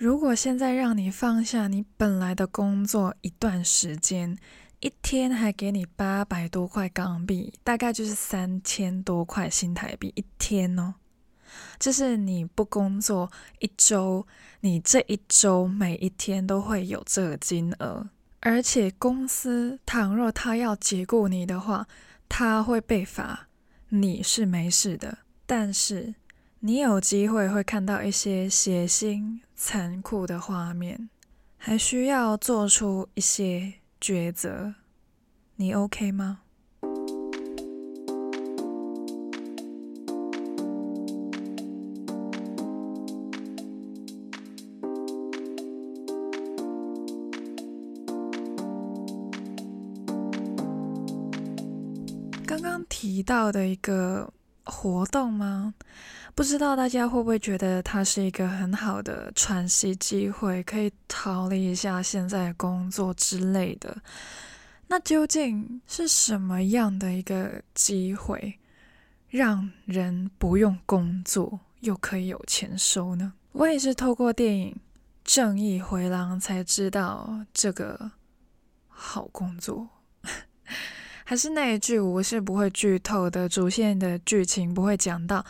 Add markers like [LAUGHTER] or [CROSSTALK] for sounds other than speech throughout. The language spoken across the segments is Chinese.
如果现在让你放下你本来的工作一段时间，一天还给你八百多块港币，大概就是三千多块新台币一天哦。就是你不工作一周，你这一周每一天都会有这个金额，而且公司倘若他要解雇你的话，他会被罚，你是没事的，但是你有机会会看到一些血腥、残酷的画面，还需要做出一些抉择，你 OK 吗？刚刚提到的一个活动吗？不知道大家会不会觉得它是一个很好的喘息机会，可以逃离一下现在工作之类的。那究竟是什么样的一个机会，让人不用工作又可以有钱收呢？我也是透过电影《正义回廊》才知道这个好工作。[LAUGHS] 还是那一句，我是不会剧透的，主线的剧情不会讲到，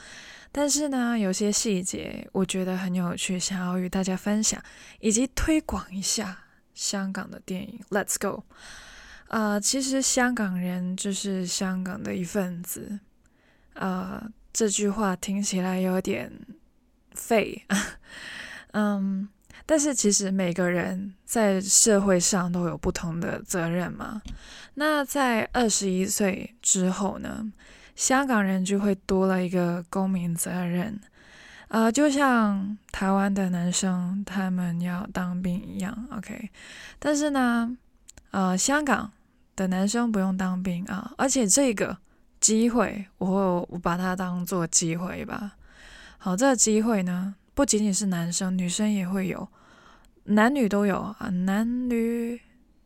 但是呢，有些细节我觉得很有趣，想要与大家分享，以及推广一下香港的电影。Let's go！呃，其实香港人就是香港的一份子。呃，这句话听起来有点废，[LAUGHS] 嗯。但是其实每个人在社会上都有不同的责任嘛。那在二十一岁之后呢，香港人就会多了一个公民责任，呃，就像台湾的男生他们要当兵一样，OK。但是呢，呃，香港的男生不用当兵啊，而且这个机会，我我把它当做机会吧。好，这个机会呢，不仅仅是男生，女生也会有。男女都有啊，男女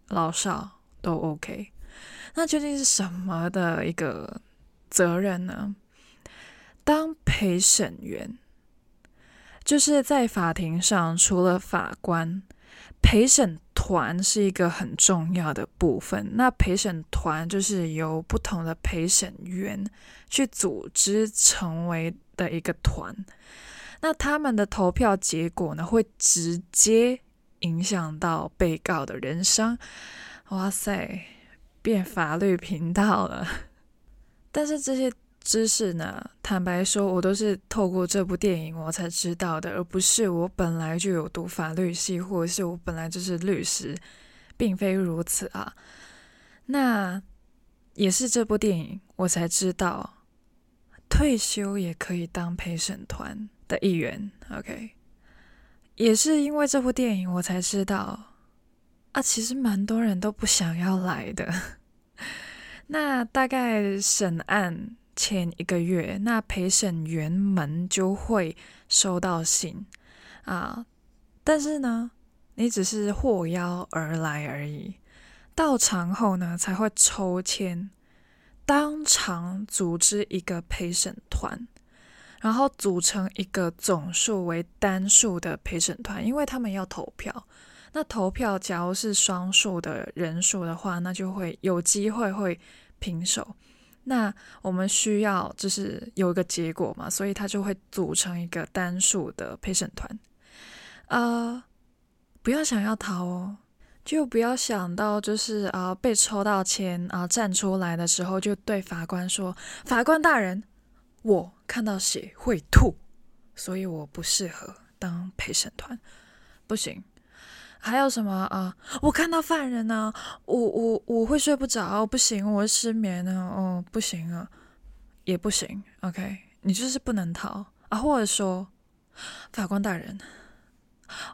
老少都 OK。那究竟是什么的一个责任呢？当陪审员，就是在法庭上，除了法官，陪审团是一个很重要的部分。那陪审团就是由不同的陪审员去组织成为的一个团。那他们的投票结果呢，会直接。影响到被告的人生，哇塞，变法律频道了。但是这些知识呢，坦白说，我都是透过这部电影我才知道的，而不是我本来就有读法律系，或者是我本来就是律师，并非如此啊。那也是这部电影我才知道，退休也可以当陪审团的一员。OK。也是因为这部电影，我才知道啊，其实蛮多人都不想要来的。那大概审案前一个月，那陪审员们就会收到信啊，但是呢，你只是获邀而来而已。到场后呢，才会抽签，当场组织一个陪审团。然后组成一个总数为单数的陪审团，因为他们要投票。那投票假如是双数的人数的话，那就会有机会会平手。那我们需要就是有一个结果嘛，所以他就会组成一个单数的陪审团。呃，不要想要逃哦，就不要想到就是啊、被抽到签啊、站出来的时候就对法官说：“法官大人。”我看到血会吐，所以我不适合当陪审团，不行。还有什么啊？我看到犯人呢，我我我会睡不着，不行，我失眠呢，哦，不行啊，也不行。OK，你就是不能逃啊，或者说，法官大人，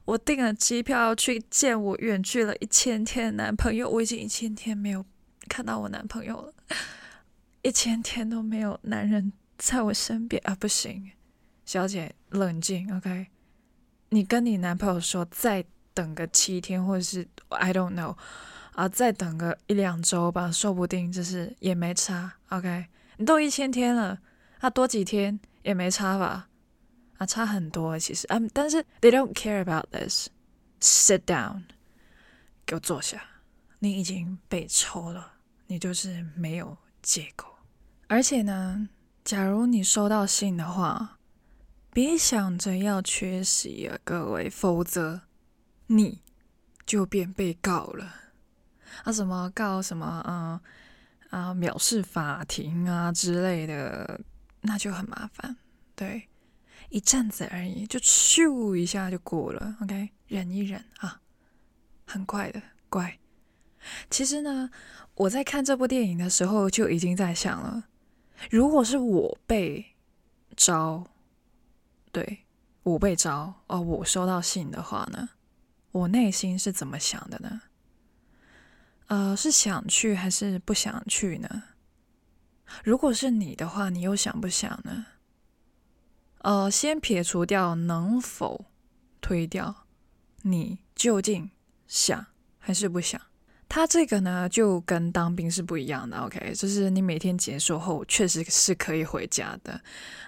我订了机票去见我远距了一千天的男朋友，我已经一千天没有看到我男朋友了，一千天都没有男人。在我身边啊，不行，小姐冷静，OK。你跟你男朋友说，再等个七天，或者是 I don't know 啊，再等个一两周吧，说不定就是也没差，OK。你都一千天了，啊，多几天也没差吧？啊，差很多其实，嗯，但是 they don't care about this。Sit down，给我坐下。你已经被抽了，你就是没有借口。而且呢，假如你收到信的话，别想着要缺席啊，各位，否则你就变被告了。啊，什么告什么啊啊，藐视法庭啊之类的，那就很麻烦。对，一阵子而已，就咻一下就过了。OK，忍一忍啊，很快的，乖。其实呢，我在看这部电影的时候就已经在想了，如果是我被招，对，我被招哦，我收到信的话呢，我内心是怎么想的呢？呃，是想去还是不想去呢？如果是你的话，你又想不想呢？呃，先撇除掉能否推掉，你究竟想还是不想？他这个呢，就跟当兵是不一样的。OK，就是你每天结束后，确实是可以回家的，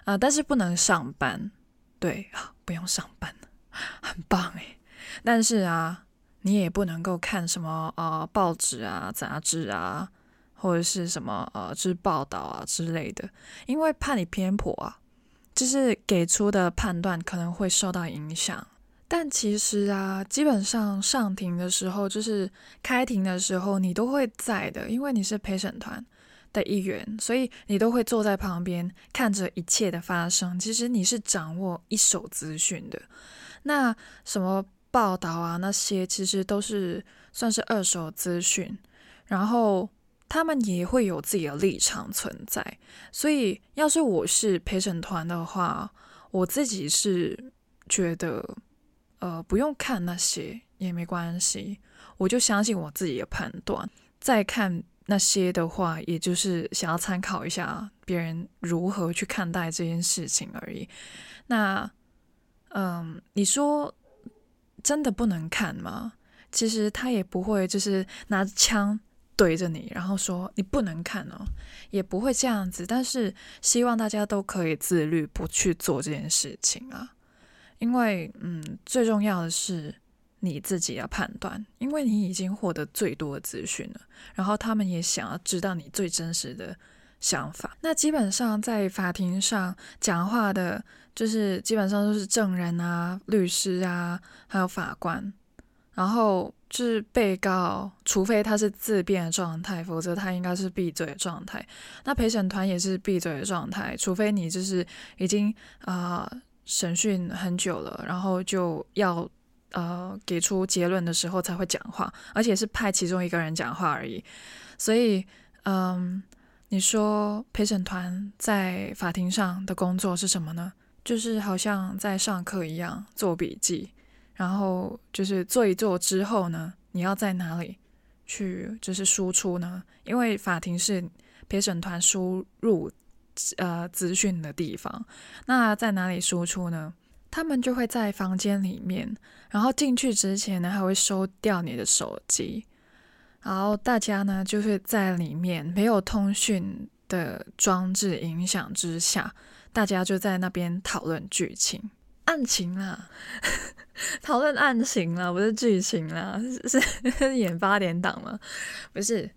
啊、但是不能上班。对啊，不用上班，很棒诶。但是啊。你也不能够看什么呃报纸啊、杂志啊，或者是什么呃就是报道啊之类的，因为怕你偏颇啊，就是给出的判断可能会受到影响。但其实啊，基本上上庭的时候，就是开庭的时候，你都会在的，因为你是陪审团的一员，所以你都会坐在旁边看着一切的发生。其实你是掌握一手资讯的。那什么？报道啊，那些其实都是算是二手资讯，然后他们也会有自己的立场存在。所以，要是我是陪审团的话，我自己是觉得，呃，不用看那些也没关系，我就相信我自己的判断。再看那些的话，也就是想要参考一下别人如何去看待这件事情而已。那，嗯，你说。真的不能看吗？其实他也不会，就是拿着枪对着你，然后说你不能看哦，也不会这样子。但是希望大家都可以自律，不去做这件事情啊。因为，嗯，最重要的是你自己要判断，因为你已经获得最多的资讯了，然后他们也想要知道你最真实的想法。那基本上在法庭上讲话的。就是基本上都是证人啊、律师啊，还有法官，然后就是被告，除非他是自辩的状态，否则他应该是闭嘴的状态。那陪审团也是闭嘴的状态，除非你就是已经啊、审讯很久了，然后就要呃给出结论的时候才会讲话，而且是派其中一个人讲话而已。所以，嗯，你说陪审团在法庭上的工作是什么呢？就是好像在上课一样做笔记，然后就是做一做之后呢，你要在哪里去就是输出呢？因为法庭是陪审团输入呃资讯的地方，那在哪里输出呢？他们就会在房间里面，然后进去之前呢，还会收掉你的手机，然后大家呢就是在里面没有通讯的装置影响之下。大家就在那边讨论剧情、案情啦，[LAUGHS] 讨论案情啦，不是剧情啦，是 [LAUGHS] 是演八点档吗？不是，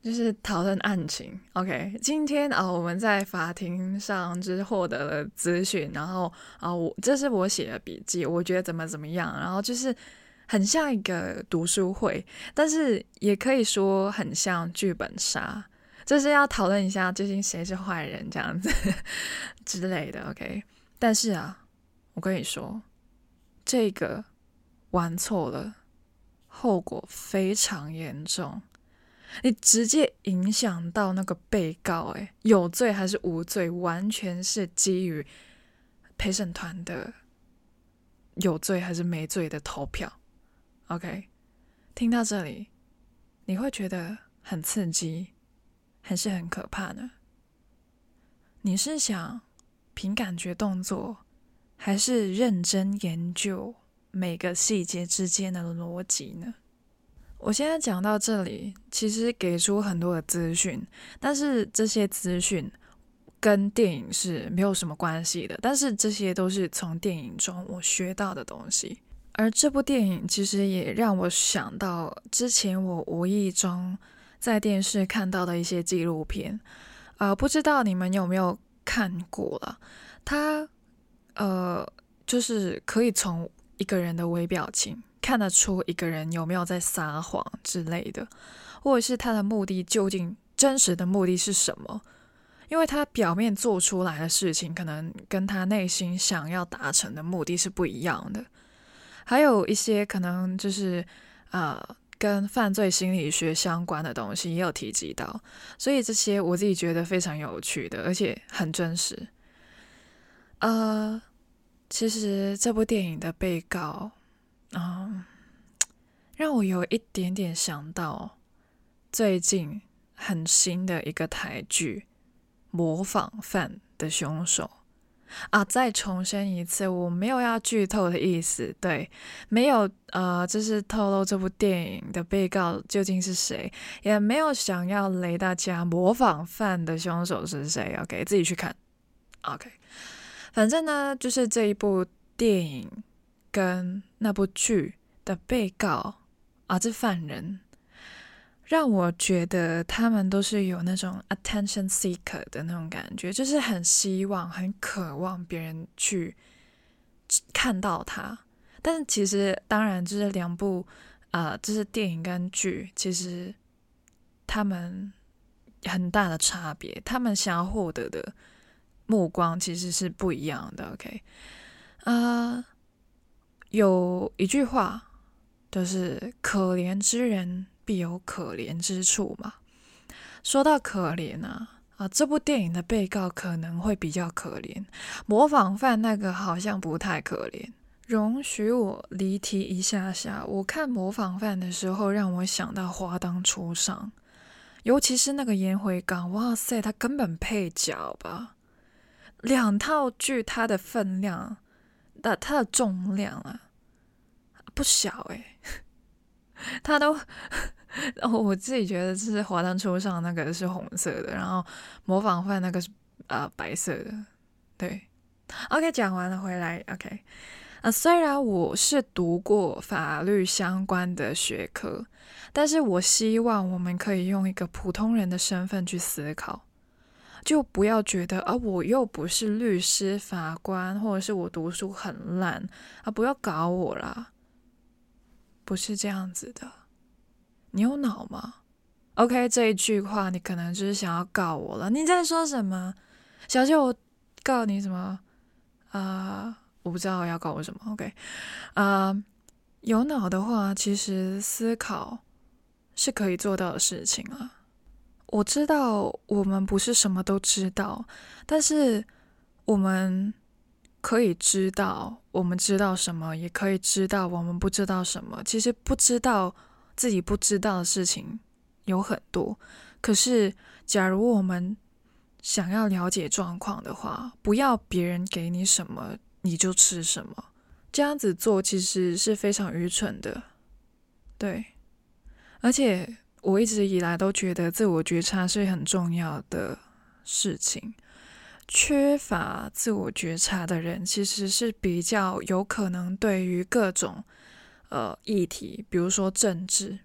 就是讨论案情。OK，今天啊、我们在法庭上就是获得了资讯，然后啊，我这是我写的笔记，我觉得怎么怎么样，然后就是很像一个读书会，但是也可以说很像剧本杀。就是要讨论一下究竟谁是坏人这样子 [LAUGHS] 之类的，OK？但是啊，我跟你说，这个玩错了，后果非常严重，你直接影响到那个被告，诶，有罪还是无罪，完全是基于陪审团的有罪还是没罪的投票，OK？听到这里，你会觉得很刺激。还是很可怕呢。你是想凭感觉动作，还是认真研究每个细节之间的逻辑呢？我现在讲到这里，其实给出很多的资讯，但是这些资讯跟电影是没有什么关系的，但是这些都是从电影中我学到的东西。而这部电影其实也让我想到之前我无意中在电视看到的一些纪录片，呃，不知道你们有没有看过了？它呃，就是可以从一个人的微表情看得出一个人有没有在撒谎之类的，或者是他的目的究竟真实的目的是什么？因为他表面做出来的事情，可能跟他内心想要达成的目的是不一样的。还有一些可能就是呃，跟犯罪心理学相关的东西也有提及到，所以这些我自己觉得非常有趣的，而且很真实。呃，其实这部电影的被告，嗯、让我有一点点想到最近很新的一个台剧《模仿犯的凶手》。啊！再重申一次，我没有要剧透的意思，对，没有呃，就是透露这部电影的被告究竟是谁，也没有想要雷大家模仿犯的凶手是谁，OK，自己去看，OK。反正呢，就是这一部电影跟那部剧的被告啊，这犯人。让我觉得他们都是有那种 attention seeker 的那种感觉，就是很希望、很渴望别人去看到他。但是其实，当然，就是两部啊、就是电影跟剧，其实他们很大的差别，他们想要获得的目光其实是不一样的。OK，啊、有一句话就是“可怜之人”。必有可怜之处嘛。说到可怜啊，啊，这部电影的被告可能会比较可怜，模仿犯那个好像不太可怜。容许我离题一下下，我看模仿犯的时候，让我想到花当初上，尤其是那个颜回刚，哇塞，他根本配角吧？两套剧他的分量，的他的重量啊，不小诶、[LAUGHS] 他都。然后，我自己觉得是华灯初上那个是红色的，然后模仿犯那个是呃白色的。对，OK，讲完了回来，OK，啊、虽然我是读过法律相关的学科，但是我希望我们可以用一个普通人的身份去思考，就不要觉得啊，我又不是律师、法官，或者是我读书很烂啊，不要搞我啦，不是这样子的。你有脑吗？OK，这一句话你可能就是想要告我了。你在说什么？小谢，我告你什么？啊、我不知道要告我什么。OK，啊、有脑的话，其实思考是可以做到的事情啊。我知道我们不是什么都知道，但是我们可以知道我们知道什么，也可以知道我们不知道什么。其实不知道。自己不知道的事情有很多，可是假如我们想要了解状况的话，不要别人给你什么你就吃什么，这样子做其实是非常愚蠢的。对，而且我一直以来都觉得自我觉察是很重要的事情，缺乏自我觉察的人其实是比较有可能对于各种。呃，议题，比如说政治，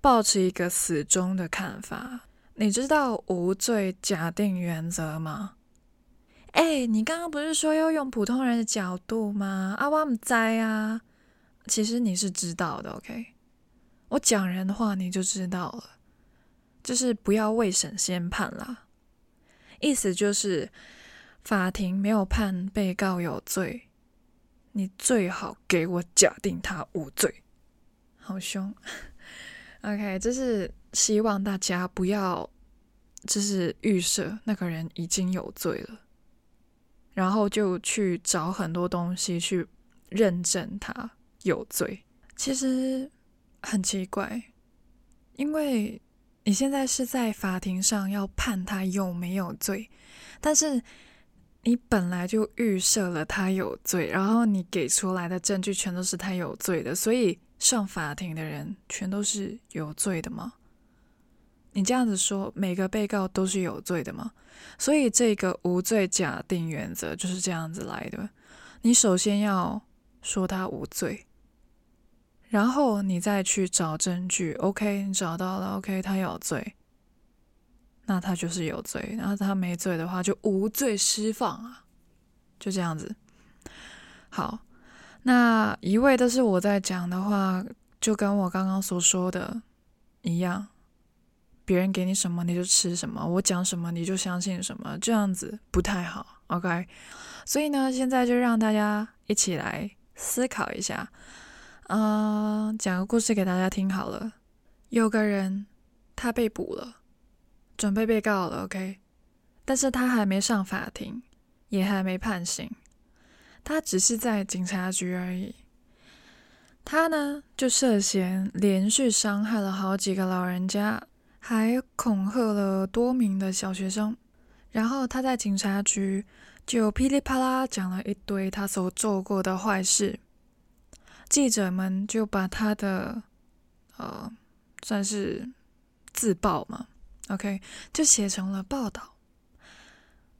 保持一个死忠的看法。你知道无罪假定原则吗？哎，你刚刚不是说要用普通人的角度吗？啊，我不知啊。其实你是知道的，OK？我讲人的话你就知道了，就是不要未审先判啦。意思就是法庭没有判被告有罪。你最好给我假定他无罪，好凶。[LAUGHS] OK，就是希望大家不要，就是预设那个人已经有罪了，然后就去找很多东西去认证他有罪。其实很奇怪，因为你现在是在法庭上要判他有没有罪，但是。你本来就预设了他有罪，然后你给出来的证据全都是他有罪的，所以上法庭的人全都是有罪的吗？你这样子说，每个被告都是有罪的吗？所以这个无罪假定原则就是这样子来的。你首先要说他无罪，然后你再去找证据。OK，你找到了，OK，他有罪，那他就是有罪。然后他没罪的话，就无罪释放啊，就这样子。好，那一味都是我在讲的话，就跟我刚刚所说的一样。别人给你什么你就吃什么，我讲什么你就相信什么，这样子不太好，OK？所以呢，现在就让大家一起来思考一下，嗯、讲个故事给大家听好了。有个人他被捕了，准备被告了，OK？但是他还没上法庭，也还没判刑，他只是在警察局而已。他呢就涉嫌连续伤害了好几个老人家。还恐吓了多名的小学生，然后他在警察局就噼里啪啦讲了一堆他所做过的坏事，记者们就把他的呃算是自曝嘛，OK，就写成了报道。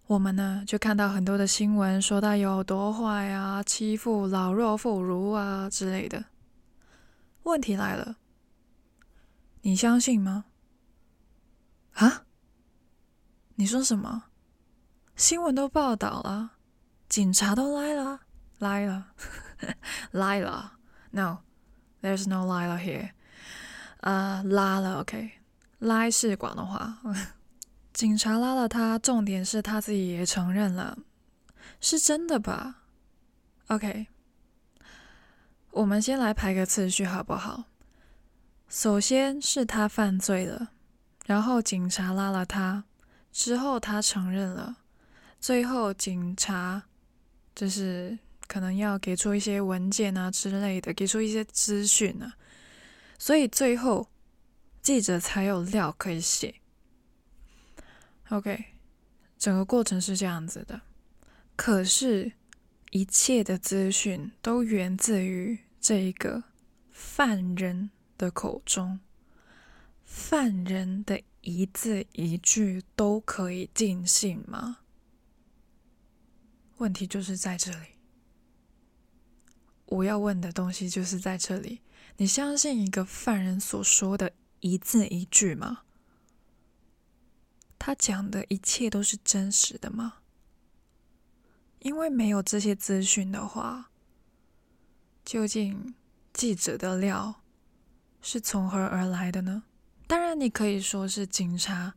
我们呢就看到很多的新闻说他有多坏啊，欺负老弱妇孺啊之类的。问题来了，你相信吗？啊？你说什么？新闻都报道了，警察都来了，来了，[LAUGHS] 来了。No，there's no 来了 here。呃，拉了，OK。拉是广东话。[LAUGHS] 警察拉了他，重点是他自己也承认了，是真的吧？OK。我们先来排个次序好不好？首先是他犯罪了。然后警察拉了他，之后他承认了，最后警察就是可能要给出一些文件啊之类的，给出一些资讯啊，所以最后记者才有料可以写。OK，整个过程是这样子的，可是，一切的资讯都源自于这一个犯人的口中。犯人的一字一句都可以尽信吗？问题就是在这里。我要问的东西就是在这里。你相信一个犯人所说的一字一句吗？他讲的一切都是真实的吗？因为没有这些资讯的话，究竟记者的料是从何而来的呢？当然，你可以说是警察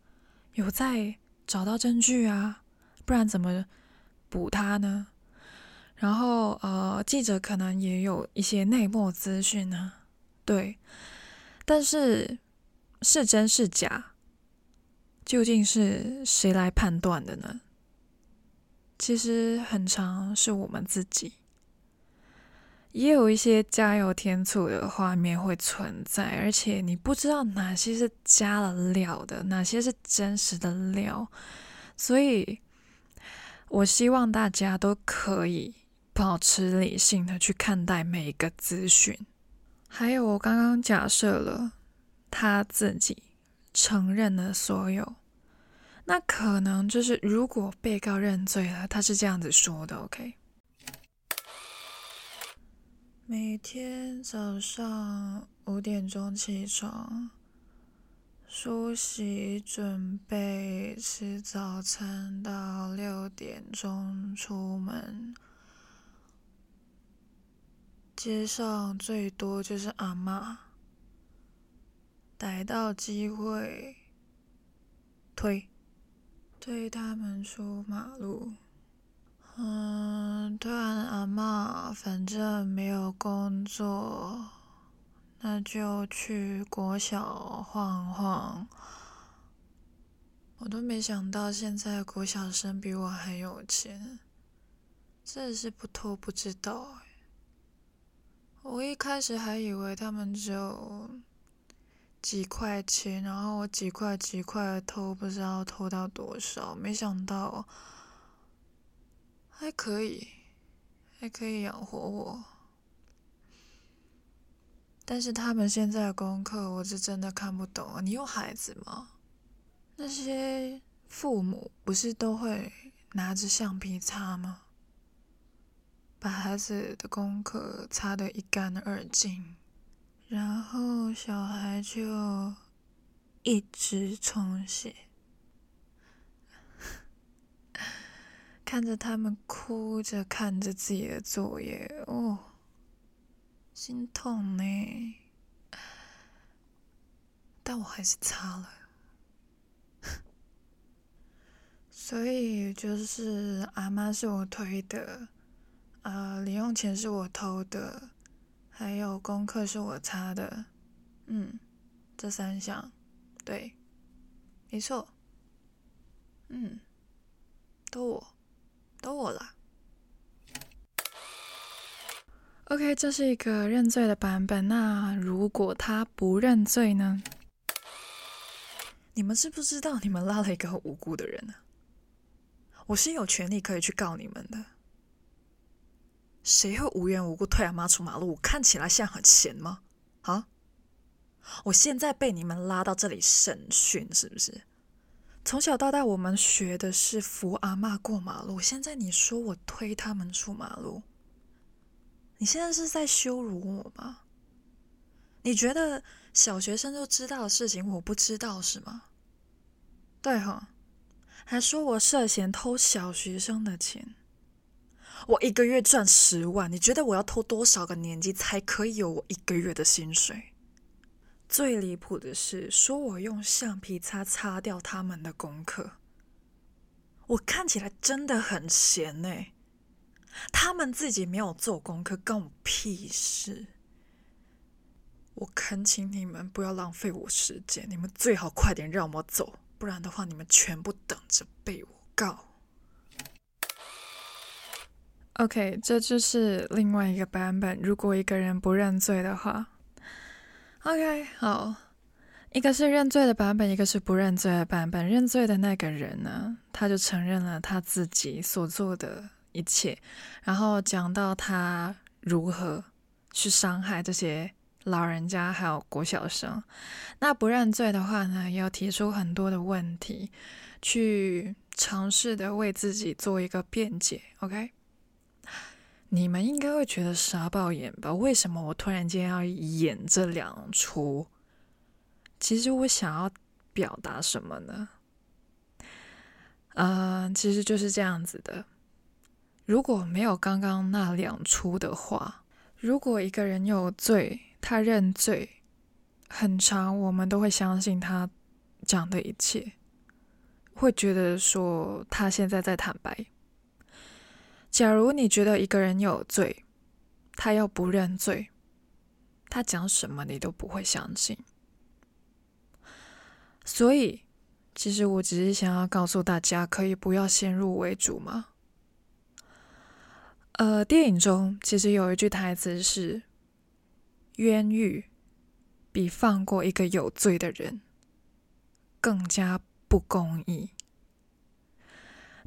有在找到证据啊，不然怎么捕他呢？然后，呃，记者可能也有一些内幕资讯呢，对。但是是真是假，究竟是谁来判断的呢？其实很常是我们自己。也有一些加油添醋的画面会存在，而且你不知道哪些是加了料的，哪些是真实的料。所以，我希望大家都可以保持理性的去看待每一个资讯。还有，我刚刚假设了他自己承认了所有，那可能就是如果被告认罪了，他是这样子说的，OK。每天早上五点钟起床，梳洗准备吃早餐，到六点钟出门。街上最多就是阿嬷，逮到机会推推他们出马路。嗯，突然，阿嬷，反正没有工作，那就去国小晃晃。我都没想到现在国小生比我还有钱，真的是不偷不知道。我一开始还以为他们只有几块钱，然后我几块几块的偷，不知道偷到多少，没想到。还可以，还可以养活我。但是他们现在的功课，我是真的看不懂啊！你有孩子吗？那些父母不是都会拿着橡皮擦吗？把孩子的功课擦得一干二净，然后小孩就一直重写，看着他们哭着看着自己的作业，哦，心痛呢。但我还是擦了。[LAUGHS] 所以就是阿妈是我推的，呃，零用钱是我偷的，还有功课是我擦的，嗯，这三项，对，没错，嗯，都我，都我啦。OK，这是一个认罪的版本。那如果他不认罪呢？你们知不知道你们拉了一个无辜的人呢？我是有权利可以去告你们的。谁会无缘无故推阿妈出马路？我看起来像很闲吗？啊！我现在被你们拉到这里审讯，是不是？从小到大，我们学的是扶阿妈过马路。现在你说我推他们出马路，你现在是在羞辱我吗？你觉得小学生都知道的事情，我不知道是吗？对哈。还说我涉嫌偷小学生的钱，我一个月赚十万，你觉得我要偷多少个年级才可以有我一个月的薪水？最离谱的是，说我用橡皮擦擦掉他们的功课，我看起来真的很闲呢。他们自己没有做功课，关我屁事。我恳请你们不要浪费我时间，你们最好快点让我走。不然的话，你们全部等着被我告。OK，这就是另外一个版本。如果一个人不认罪的话，OK，好，一个是认罪的版本，一个是不认罪的版本。认罪的那个人呢，他就承认了他自己所做的一切，然后讲到他如何去伤害这些。老人家还有国小生，那不认罪的话呢，要提出很多的问题，去尝试的为自己做一个辩解。OK，你们应该会觉得傻爆眼吧？为什么我突然间要演这两出？其实我想要表达什么呢？呃，其实就是这样子的。如果没有刚刚那两出的话，如果一个人有罪，他认罪，很长，我们都会相信他讲的一切，会觉得说他现在在坦白。假如你觉得一个人有罪，他要不认罪，他讲什么你都不会相信。所以，其实我只是想要告诉大家，可以不要先入为主吗？呃，电影中其实有一句台词是。冤狱比放过一个有罪的人更加不公义。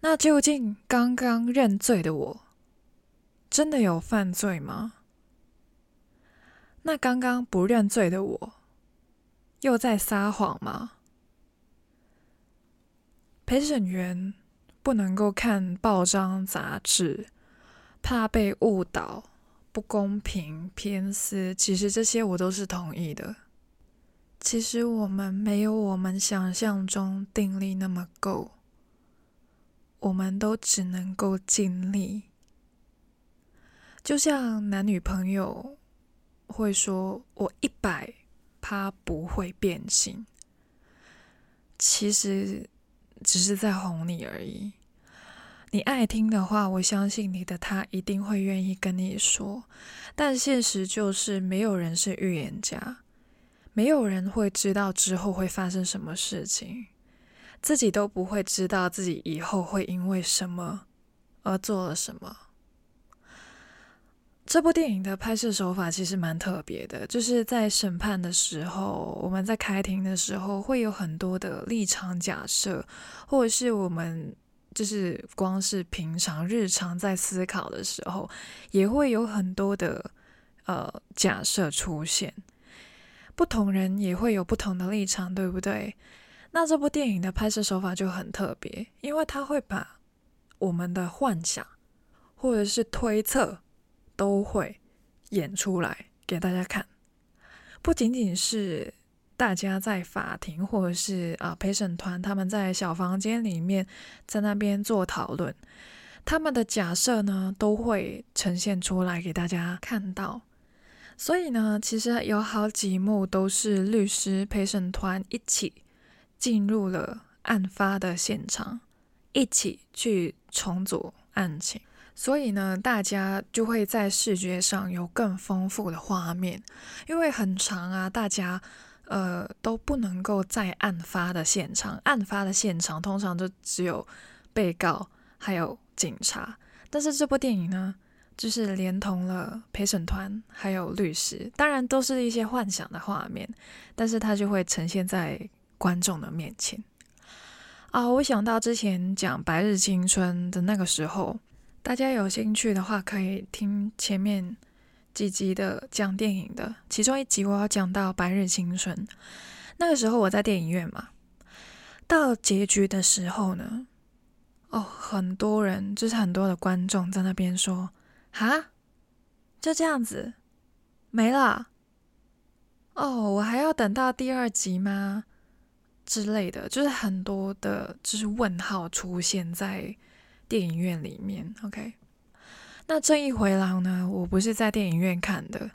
那究竟刚刚认罪的我真的有犯罪吗？那刚刚不认罪的我又在撒谎吗？陪审员不能够看报章杂志，怕被误导。不公平、偏私，其实这些我都是同意的。其实我们没有我们想象中定力那么够，我们都只能够尽力。就像男女朋友会说：“我一百趴不会变心。”其实只是在哄你而已。你爱听的话，我相信你的他一定会愿意跟你说。但现实就是，没有人是预言家，没有人会知道之后会发生什么事情，自己都不会知道自己以后会因为什么而做了什么。这部电影的拍摄手法其实蛮特别的，就是在审判的时候，我们在开庭的时候会有很多的立场假设，或者是我们。就是光是平常日常在思考的时候，也会有很多的呃假设出现。不同人也会有不同的立场，对不对？那这部电影的拍摄手法就很特别，因为它会把我们的幻想或者是推测都会演出来给大家看，不仅仅是大家在法庭或者是啊陪审团他们在小房间里面在那边做讨论，他们的假设呢都会呈现出来给大家看到。所以呢，其实有好几幕都是律师陪审团一起进入了案发的现场，一起去重组案情。所以呢，大家就会在视觉上有更丰富的画面，因为很长啊，大家呃都不能够在案发的现场，案发的现场通常就只有被告还有警察，但是这部电影呢，就是连同了陪审团还有律师，当然都是一些幻想的画面，但是它就会呈现在观众的面前。啊，我想到之前讲《白日青春》的那个时候。大家有兴趣的话，可以听前面几集的讲电影的，其中一集我要讲到《白日青春》。那个时候我在电影院嘛，到结局的时候呢，哦，很多人就是很多的观众在那边说：“哈，就这样子没了？哦，我还要等到第二集吗？”之类的，就是很多的，就是问号出现在。电影院里面，OK。那正义回廊呢？我不是在电影院看的，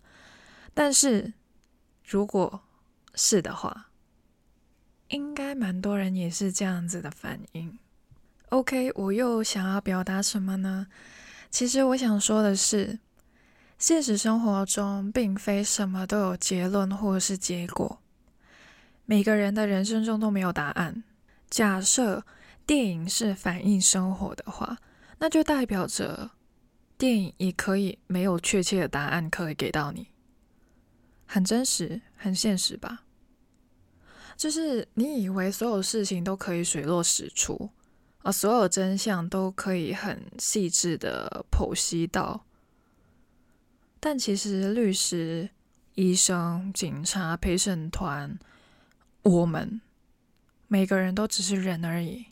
但是如果是的话，应该蛮多人也是这样子的反应。OK，我又想要表达什么呢？其实我想说的是，现实生活中并非什么都有结论或是结果，每个人的人生中都没有答案。假设。电影是反映生活的话，那就代表着电影也可以没有确切的答案可以给到你，很真实、很现实吧？就是你以为所有事情都可以水落石出啊，所有真相都可以很细致的剖析到，但其实律师、医生、警察、陪审团，我们每个人都只是人而已。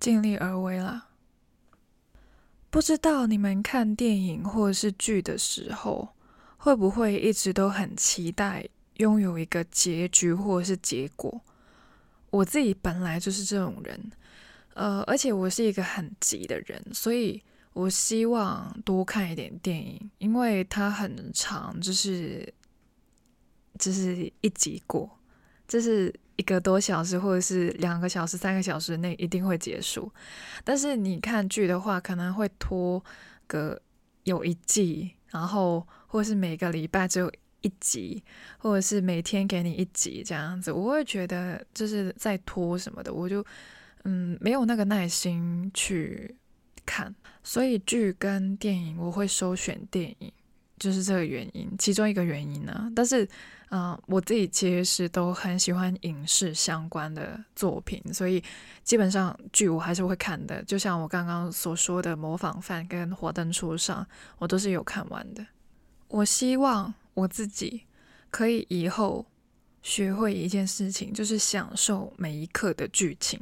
尽力而为了。不知道你们看电影或者是剧的时候，会不会一直都很期待拥有一个结局或者是结果？我自己本来就是这种人，呃，而且我是一个很急的人，所以我希望多看一点电影，因为它很长，就是就是一集过，就是。一个多小时，或者是两个小时、三个小时内一定会结束。但是你看剧的话，可能会拖个有一季，然后或者是每个礼拜只有一集，或者是每天给你一集这样子，我会觉得就是在拖什么的，我就嗯没有那个耐心去看。所以剧跟电影，我会首选电影，就是这个原因，其中一个原因呢。但是。嗯，我自己其实是都很喜欢影视相关的作品，所以基本上剧我还是会看的。就像我刚刚所说的《模仿犯》跟《华灯初上》，我都是有看完的。我希望我自己可以以后学会一件事情，就是享受每一刻的剧情。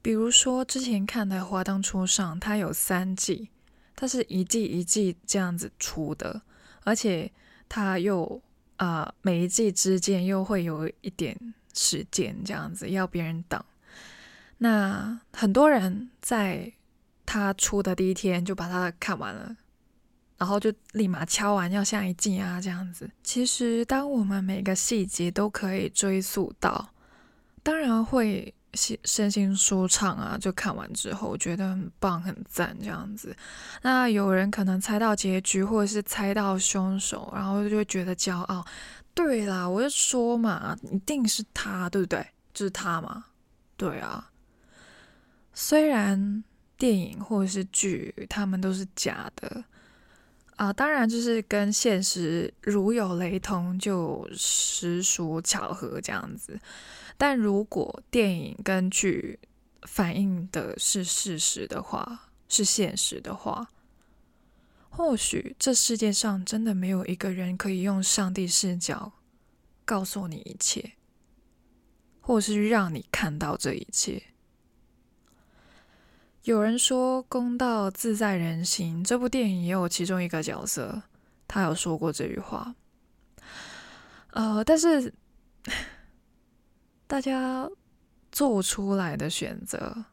比如说之前看的《华灯初上》，它有三季，它是一季一季这样子出的，而且它又。啊、呃，每一季之间又会有一点时间这样子，要别人等。那很多人在他出的第一天就把它看完了，然后就立马敲完要下一季啊，这样子。其实，当我们每个细节都可以追溯到，当然会。心身心舒畅啊！就看完之后，我觉得很棒、很赞这样子。那有人可能猜到结局，或者是猜到凶手，然后就会觉得骄傲。对啦，我就说嘛，一定是他，对不对？就是他嘛。对啊。虽然电影或者是剧，他们都是假的啊，当然就是跟现实如有雷同，就实属巧合这样子。但如果电影跟剧反映的是事实的话，是现实的话，或许这世界上真的没有一个人可以用上帝视角告诉你一切。或是让你看到这一切。有人说“公道自在人心”，这部电影也有其中一个角色，他有说过这句话。呃，但是大家做出来的选择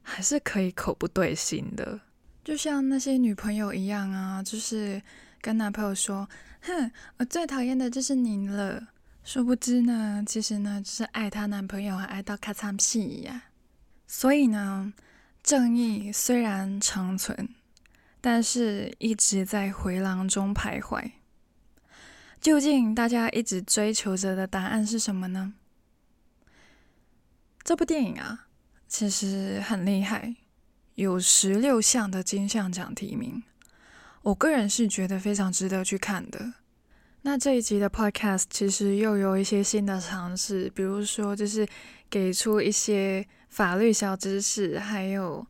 还是可以口不对心的，就像那些女朋友一样啊，就是跟男朋友说：“哼，我最讨厌的就是你了。”殊不知呢，其实呢，就是爱她男朋友还爱到咔嚓屁呀。所以呢。正义虽然长存，但是一直在回廊中徘徊。究竟大家一直追求着的答案是什么呢？这部电影啊，其实很厉害，有十六项的金像奖提名，我个人是觉得非常值得去看的。那这一集的 Podcast 其实又有一些新的尝试，比如说就是给出一些。法律小知识，还有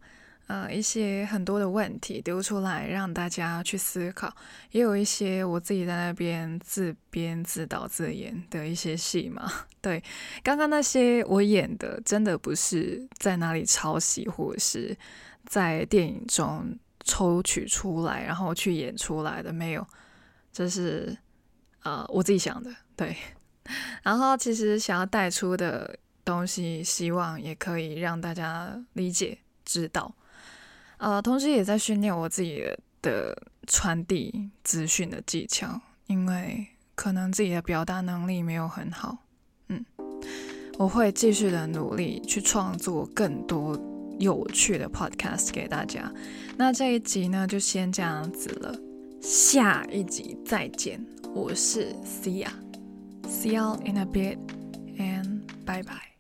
呃一些很多的问题丢出来，让大家去思考。也有一些我自己在那边自编自导自演的一些戏嘛。[LAUGHS] 对，刚刚那些我演的，真的不是在哪里抄袭，或者是在电影中抽取出来，然后去演出来的，没有。这是呃我自己想的。对，[LAUGHS] 然后其实想要带出的。东西希望也可以让大家理解、知道，呃，同时也在训练我自己的传递资讯的技巧，因为可能自己的表达能力没有很好，嗯，我会继续的努力去创作更多有趣的 podcast 给大家。那这一集呢，就先这样子了，下一集再见，我是 Sia，See you in a bit and bye bye。